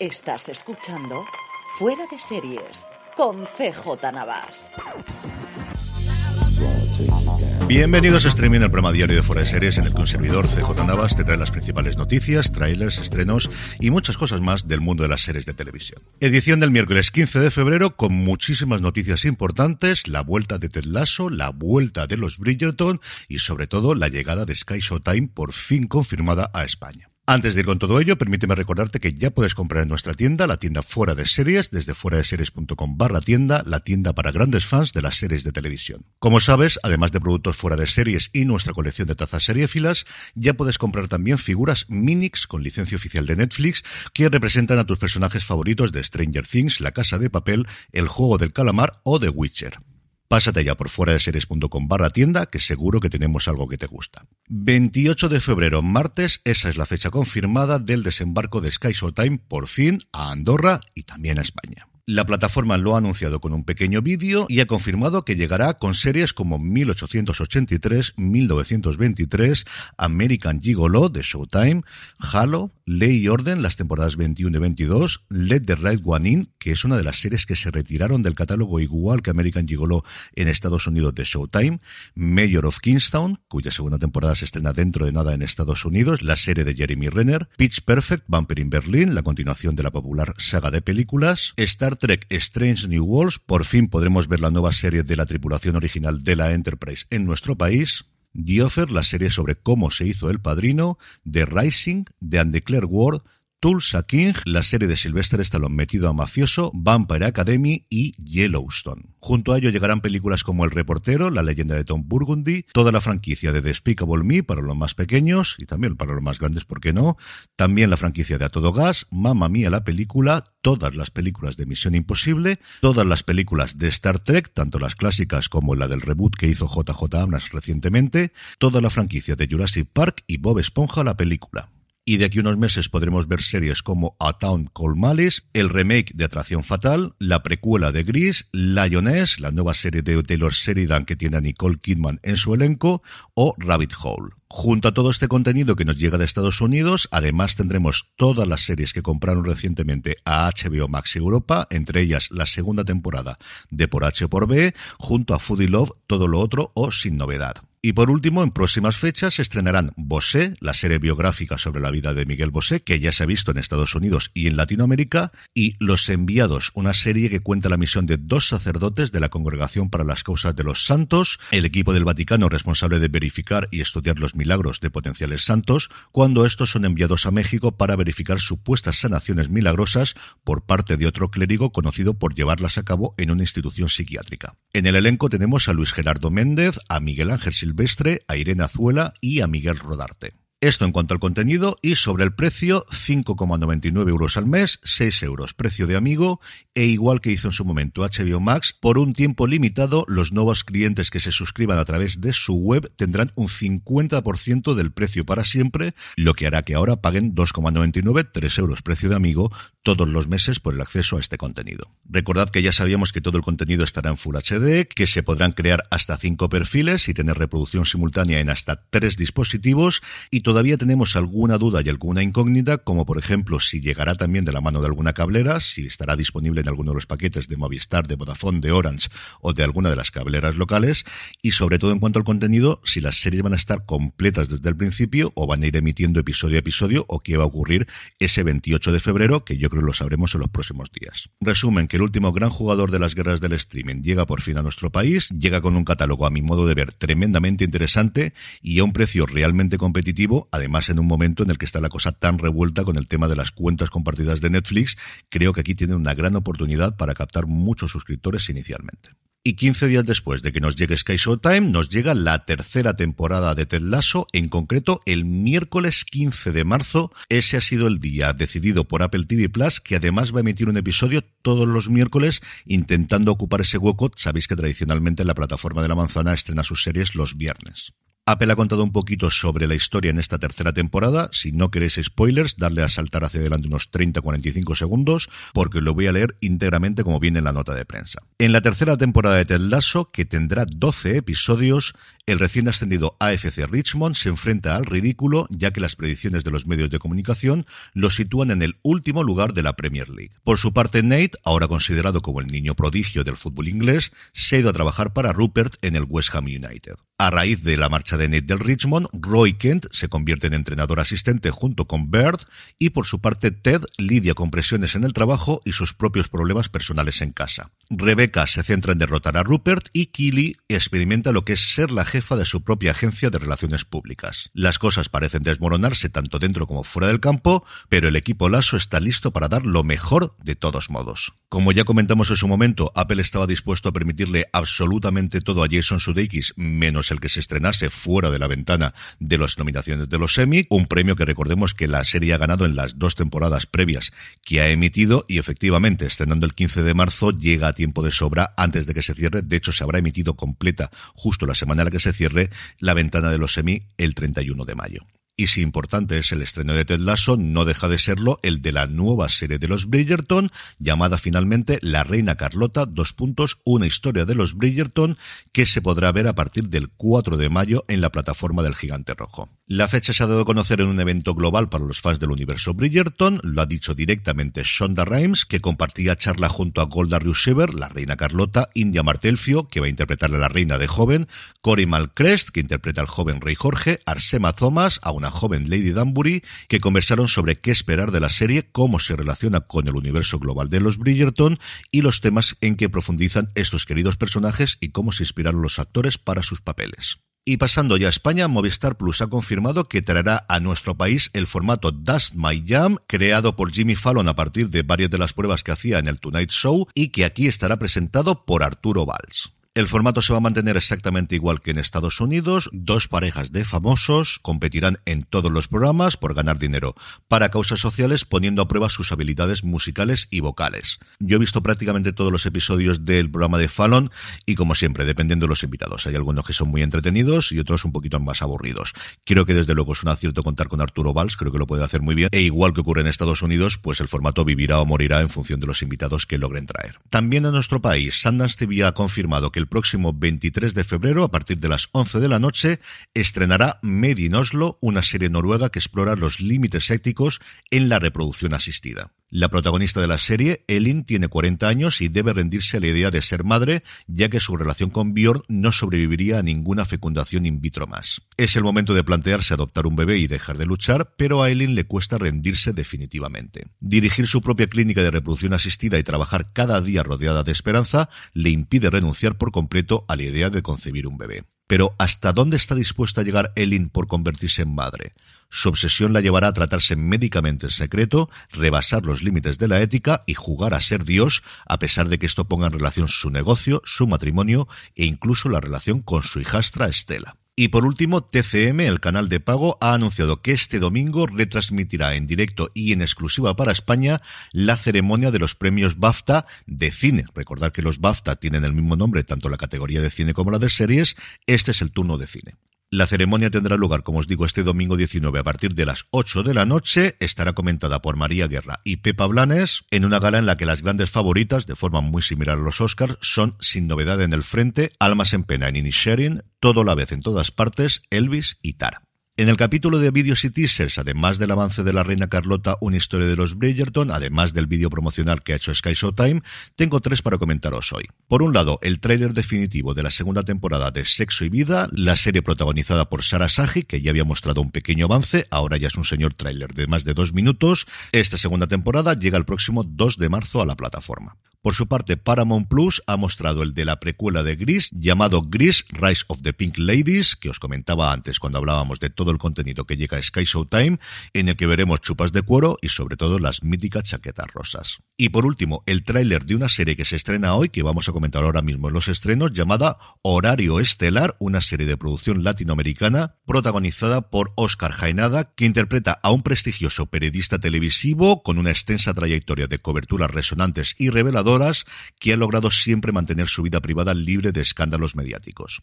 Estás escuchando Fuera de Series con CJ Navas. Bienvenidos a Streaming, el programa diario de Fuera de Series en el que un servidor CJ Navas te trae las principales noticias, trailers, estrenos y muchas cosas más del mundo de las series de televisión. Edición del miércoles 15 de febrero con muchísimas noticias importantes, la vuelta de Ted Lasso, la vuelta de los Bridgerton y sobre todo la llegada de Sky Showtime por fin confirmada a España. Antes de ir con todo ello, permíteme recordarte que ya puedes comprar en nuestra tienda, la tienda Fuera de Series, desde fuera de series.com barra tienda, la tienda para grandes fans de las series de televisión. Como sabes, además de productos fuera de series y nuestra colección de tazas seriéfilas, ya puedes comprar también figuras Minix con licencia oficial de Netflix que representan a tus personajes favoritos de Stranger Things, La Casa de Papel, El Juego del Calamar o The Witcher. Pásate ya por fuera de series.com barra tienda, que seguro que tenemos algo que te gusta. 28 de febrero, martes, esa es la fecha confirmada del desembarco de Sky Showtime por fin a Andorra y también a España. La plataforma lo ha anunciado con un pequeño vídeo y ha confirmado que llegará con series como 1883, 1923, American Gigolo de Showtime, Halo, Ley y Orden, las temporadas 21 y 22, Let the Right One In, que es una de las series que se retiraron del catálogo igual que American Gigolo en Estados Unidos de Showtime, Mayor of Kingstown, cuya segunda temporada se estrena dentro de nada en Estados Unidos, la serie de Jeremy Renner, Pitch Perfect, Bumper in Berlin, la continuación de la popular saga de películas, Star Trek Strange New Worlds, por fin podremos ver la nueva serie de la tripulación original de la Enterprise en nuestro país, The Offer, la serie sobre cómo se hizo El Padrino, The Rising, The Undeclared War, Tulsa King, la serie de Sylvester Stallone metido a mafioso, Vampire Academy y Yellowstone. Junto a ello llegarán películas como El Reportero, La leyenda de Tom Burgundy, toda la franquicia de Despicable Me para los más pequeños y también para los más grandes, ¿por qué no? También la franquicia de A Todo Gas, Mamma Mía la película, todas las películas de Misión Imposible, todas las películas de Star Trek, tanto las clásicas como la del reboot que hizo JJ Abrams recientemente, toda la franquicia de Jurassic Park y Bob Esponja la película y de aquí unos meses podremos ver series como A Town Called Malice, el remake de Atracción Fatal, la precuela de Gris, Lioness, la nueva serie de Taylor Sheridan que tiene a Nicole Kidman en su elenco, o Rabbit Hole. Junto a todo este contenido que nos llega de Estados Unidos, además tendremos todas las series que compraron recientemente a HBO Max Europa, entre ellas la segunda temporada de Por H por B, junto a Foodie Love, todo lo otro o sin novedad. Y por último, en próximas fechas se estrenarán Bosé, la serie biográfica sobre la vida de Miguel Bosé, que ya se ha visto en Estados Unidos y en Latinoamérica, y Los Enviados, una serie que cuenta la misión de dos sacerdotes de la Congregación para las Causas de los Santos, el equipo del Vaticano responsable de verificar y estudiar los milagros de potenciales santos, cuando estos son enviados a México para verificar supuestas sanaciones milagrosas por parte de otro clérigo conocido por llevarlas a cabo en una institución psiquiátrica. En el elenco tenemos a Luis Gerardo Méndez, a Miguel Ángel Silvestre, a Irene Azuela y a Miguel Rodarte. Esto en cuanto al contenido y sobre el precio, 5,99 euros al mes, 6 euros precio de amigo e igual que hizo en su momento HBO Max, por un tiempo limitado los nuevos clientes que se suscriban a través de su web tendrán un 50% del precio para siempre, lo que hará que ahora paguen 2,99, 3 euros precio de amigo todos los meses por el acceso a este contenido. Recordad que ya sabíamos que todo el contenido estará en Full HD, que se podrán crear hasta 5 perfiles y tener reproducción simultánea en hasta 3 dispositivos y todavía tenemos alguna duda y alguna incógnita, como por ejemplo si llegará también de la mano de alguna cablera, si estará disponible en alguno de los paquetes de Movistar, de Vodafone, de Orange o de alguna de las cableras locales, y sobre todo en cuanto al contenido, si las series van a estar completas desde el principio o van a ir emitiendo episodio a episodio o qué va a ocurrir ese 28 de febrero, que yo creo lo sabremos en los próximos días. Resumen, que el último gran jugador de las guerras del streaming llega por fin a nuestro país, llega con un catálogo a mi modo de ver tremendamente interesante y a un precio realmente competitivo, además en un momento en el que está la cosa tan revuelta con el tema de las cuentas compartidas de Netflix, creo que aquí tiene una gran oportunidad para captar muchos suscriptores inicialmente. Y 15 días después de que nos llegue Sky Showtime, nos llega la tercera temporada de Ted Lasso, en concreto el miércoles 15 de marzo. Ese ha sido el día decidido por Apple TV Plus, que además va a emitir un episodio todos los miércoles intentando ocupar ese hueco. Sabéis que tradicionalmente la plataforma de la manzana estrena sus series los viernes. Apple ha contado un poquito sobre la historia en esta tercera temporada. Si no queréis spoilers, darle a saltar hacia adelante unos 30-45 segundos, porque lo voy a leer íntegramente como viene en la nota de prensa. En la tercera temporada de Ted Lasso, que tendrá 12 episodios, el recién ascendido AFC Richmond se enfrenta al ridículo, ya que las predicciones de los medios de comunicación lo sitúan en el último lugar de la Premier League. Por su parte, Nate, ahora considerado como el niño prodigio del fútbol inglés, se ha ido a trabajar para Rupert en el West Ham United. A raíz de la marcha de Nate del Richmond, Roy Kent se convierte en entrenador asistente junto con Bird y por su parte Ted lidia con presiones en el trabajo y sus propios problemas personales en casa. Rebecca se centra en derrotar a Rupert y Keely experimenta lo que es ser la jefa de su propia agencia de relaciones públicas. Las cosas parecen desmoronarse tanto dentro como fuera del campo, pero el equipo Lasso está listo para dar lo mejor de todos modos. Como ya comentamos en su momento, Apple estaba dispuesto a permitirle absolutamente todo a Jason Sudeikis menos el que se estrenase fuera de la ventana de las nominaciones de los Emmy, un premio que recordemos que la serie ha ganado en las dos temporadas previas que ha emitido y efectivamente estrenando el 15 de marzo llega a tiempo de sobra antes de que se cierre, de hecho se habrá emitido completa justo la semana en la que se cierre la ventana de los Emmy el 31 de mayo. Y si importante es el estreno de Ted Lasso, no deja de serlo el de la nueva serie de los Bridgerton, llamada finalmente La Reina Carlota, dos puntos, una historia de los Bridgerton, que se podrá ver a partir del 4 de mayo en la plataforma del Gigante Rojo. La fecha se ha dado a conocer en un evento global para los fans del universo Bridgerton, lo ha dicho directamente Shonda Rhimes, que compartía charla junto a Golda Reusever, la Reina Carlota, India Martelfio, que va a interpretar a la Reina de joven, Cory Malcrest, que interpreta al joven Rey Jorge, Arsema Thomas, a una joven Lady Danbury, que conversaron sobre qué esperar de la serie, cómo se relaciona con el universo global de los Bridgerton y los temas en que profundizan estos queridos personajes y cómo se inspiraron los actores para sus papeles. Y pasando ya a España, Movistar Plus ha confirmado que traerá a nuestro país el formato Dust My Jam, creado por Jimmy Fallon a partir de varias de las pruebas que hacía en el Tonight Show y que aquí estará presentado por Arturo Valls. El formato se va a mantener exactamente igual que en Estados Unidos. Dos parejas de famosos competirán en todos los programas por ganar dinero para causas sociales poniendo a prueba sus habilidades musicales y vocales. Yo he visto prácticamente todos los episodios del programa de Fallon y como siempre, dependiendo de los invitados. Hay algunos que son muy entretenidos y otros un poquito más aburridos. Creo que desde luego es un acierto contar con Arturo Valls, creo que lo puede hacer muy bien. E igual que ocurre en Estados Unidos, pues el formato vivirá o morirá en función de los invitados que logren traer. También en nuestro país, Sundance TV ha confirmado que el próximo 23 de febrero, a partir de las 11 de la noche, estrenará Made in Oslo, una serie noruega que explora los límites éticos en la reproducción asistida. La protagonista de la serie, Elin, tiene 40 años y debe rendirse a la idea de ser madre, ya que su relación con Björn no sobreviviría a ninguna fecundación in vitro más. Es el momento de plantearse adoptar un bebé y dejar de luchar, pero a Elin le cuesta rendirse definitivamente. Dirigir su propia clínica de reproducción asistida y trabajar cada día rodeada de esperanza le impide renunciar por completo a la idea de concebir un bebé. Pero ¿hasta dónde está dispuesta a llegar Elin por convertirse en madre? Su obsesión la llevará a tratarse médicamente en secreto, rebasar los límites de la ética y jugar a ser Dios, a pesar de que esto ponga en relación su negocio, su matrimonio e incluso la relación con su hijastra Estela. Y por último, TCM, el canal de pago, ha anunciado que este domingo retransmitirá en directo y en exclusiva para España la ceremonia de los premios BAFTA de cine. Recordar que los BAFTA tienen el mismo nombre, tanto la categoría de cine como la de series. Este es el turno de cine. La ceremonia tendrá lugar, como os digo, este domingo 19 a partir de las 8 de la noche. Estará comentada por María Guerra y Pepa Blanes en una gala en la que las grandes favoritas, de forma muy similar a los Oscars, son Sin Novedad en el Frente, Almas en Pena en Inisherin, Todo la vez en todas partes, Elvis y Tara. En el capítulo de vídeos y teasers, además del avance de la reina Carlota, una historia de los Bridgerton, además del vídeo promocional que ha hecho Sky Showtime, tengo tres para comentaros hoy. Por un lado, el tráiler definitivo de la segunda temporada de Sexo y Vida, la serie protagonizada por Sarah Saji, que ya había mostrado un pequeño avance, ahora ya es un señor tráiler de más de dos minutos. Esta segunda temporada llega el próximo 2 de marzo a la plataforma. Por su parte, Paramount Plus ha mostrado el de la precuela de Gris, llamado Gris Rise of the Pink Ladies, que os comentaba antes cuando hablábamos de todo el contenido que llega a Sky Showtime, en el que veremos chupas de cuero y sobre todo las míticas chaquetas rosas. Y por último, el tráiler de una serie que se estrena hoy, que vamos a comentar ahora mismo en los estrenos, llamada Horario Estelar, una serie de producción latinoamericana protagonizada por Oscar Jaenada, que interpreta a un prestigioso periodista televisivo con una extensa trayectoria de coberturas resonantes y reveladoras que ha logrado siempre mantener su vida privada libre de escándalos mediáticos.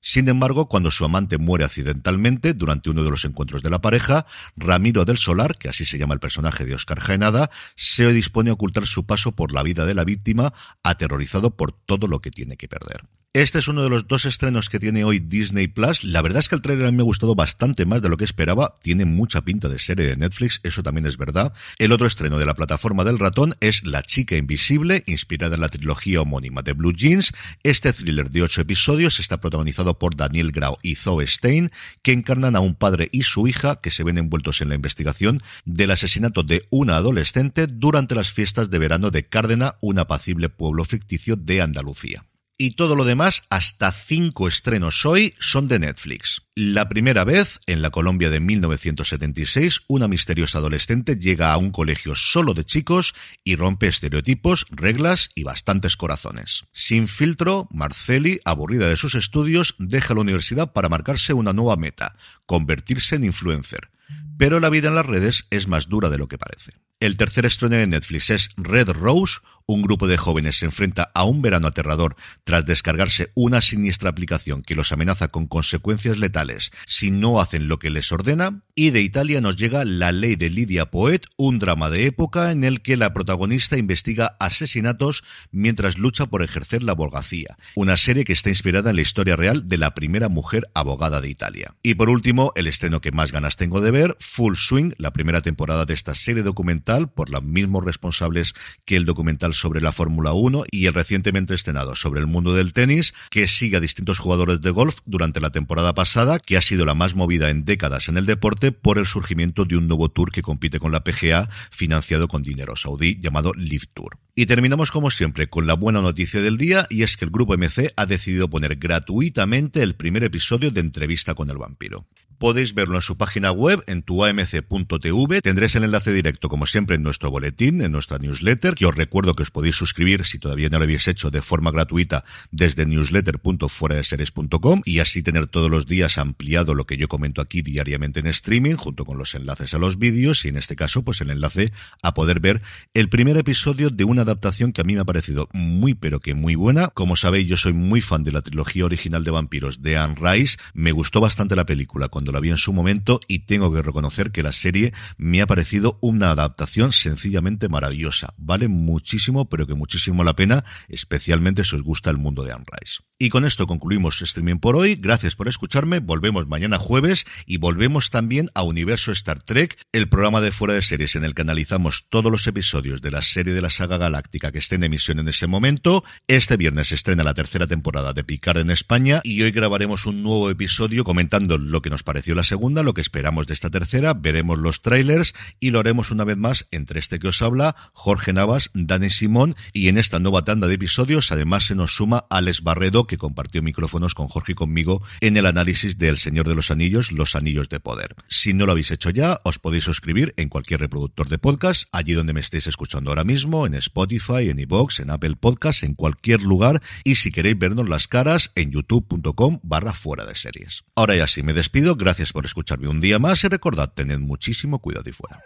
Sin embargo, cuando su amante muere accidentalmente durante uno de los encuentros de la pareja, Ramiro del Solar, que así se llama el personaje de Oscar Jaenada, se dispone a ocultar su paso por la vida de la víctima, aterrorizado por todo lo que tiene que perder. Este es uno de los dos estrenos que tiene hoy Disney Plus. La verdad es que el trailer a mí me ha gustado bastante más de lo que esperaba. Tiene mucha pinta de serie de Netflix, eso también es verdad. El otro estreno de la plataforma del ratón es La chica invisible, inspirada en la trilogía homónima de Blue Jeans. Este thriller de ocho episodios está protagonizado por Daniel Grau y Zoe Stein, que encarnan a un padre y su hija que se ven envueltos en la investigación del asesinato de una adolescente durante las fiestas de verano de Cárdena, un apacible pueblo ficticio de Andalucía. Y todo lo demás, hasta cinco estrenos hoy, son de Netflix. La primera vez, en la Colombia de 1976, una misteriosa adolescente llega a un colegio solo de chicos y rompe estereotipos, reglas y bastantes corazones. Sin filtro, Marceli, aburrida de sus estudios, deja la universidad para marcarse una nueva meta, convertirse en influencer. Pero la vida en las redes es más dura de lo que parece. El tercer estreno de Netflix es Red Rose, un grupo de jóvenes se enfrenta a un verano aterrador tras descargarse una siniestra aplicación que los amenaza con consecuencias letales si no hacen lo que les ordena. Y de Italia nos llega La ley de Lidia Poet, un drama de época en el que la protagonista investiga asesinatos mientras lucha por ejercer la abogacía. Una serie que está inspirada en la historia real de la primera mujer abogada de Italia. Y por último, el estreno que más ganas tengo de ver, Full Swing, la primera temporada de esta serie documental por los mismos responsables que el documental sobre la Fórmula 1 y el recientemente estrenado sobre el mundo del tenis, que sigue a distintos jugadores de golf durante la temporada pasada, que ha sido la más movida en décadas en el deporte por el surgimiento de un nuevo tour que compite con la PGA, financiado con dinero saudí llamado Live Tour. Y terminamos como siempre con la buena noticia del día y es que el grupo MC ha decidido poner gratuitamente el primer episodio de Entrevista con el vampiro. Podéis verlo en su página web, en tuamc.tv. Tendréis el enlace directo, como siempre, en nuestro boletín, en nuestra newsletter, que os recuerdo que os podéis suscribir, si todavía no lo habéis hecho, de forma gratuita desde newsletter.fueradeseries.com y así tener todos los días ampliado lo que yo comento aquí diariamente en streaming, junto con los enlaces a los vídeos y en este caso, pues el enlace a poder ver el primer episodio de una adaptación que a mí me ha parecido muy pero que muy buena. Como sabéis, yo soy muy fan de la trilogía original de vampiros de Anne Rice. Me gustó bastante la película con la vi en su momento y tengo que reconocer que la serie me ha parecido una adaptación sencillamente maravillosa. Vale muchísimo, pero que muchísimo la pena, especialmente si os gusta el mundo de Anne Rice. Y con esto concluimos streaming por hoy. Gracias por escucharme. Volvemos mañana jueves y volvemos también a Universo Star Trek, el programa de fuera de series en el que analizamos todos los episodios de la serie de la saga galáctica que esté en emisión en ese momento. Este viernes se estrena la tercera temporada de Picard en España y hoy grabaremos un nuevo episodio comentando lo que nos parece pareció la segunda, lo que esperamos de esta tercera, veremos los trailers y lo haremos una vez más entre este que os habla, Jorge Navas, Dani Simón y en esta nueva tanda de episodios además se nos suma Alex Barredo que compartió micrófonos con Jorge y conmigo en el análisis del Señor de los Anillos, Los Anillos de Poder. Si no lo habéis hecho ya, os podéis suscribir en cualquier reproductor de podcast, allí donde me estéis escuchando ahora mismo, en Spotify, en iVoox, en Apple Podcast, en cualquier lugar y si queréis vernos las caras en youtube.com barra fuera de series. Ahora ya sí, me despido, gracias por escucharme un día más y recordad, tened muchísimo cuidado y fuera.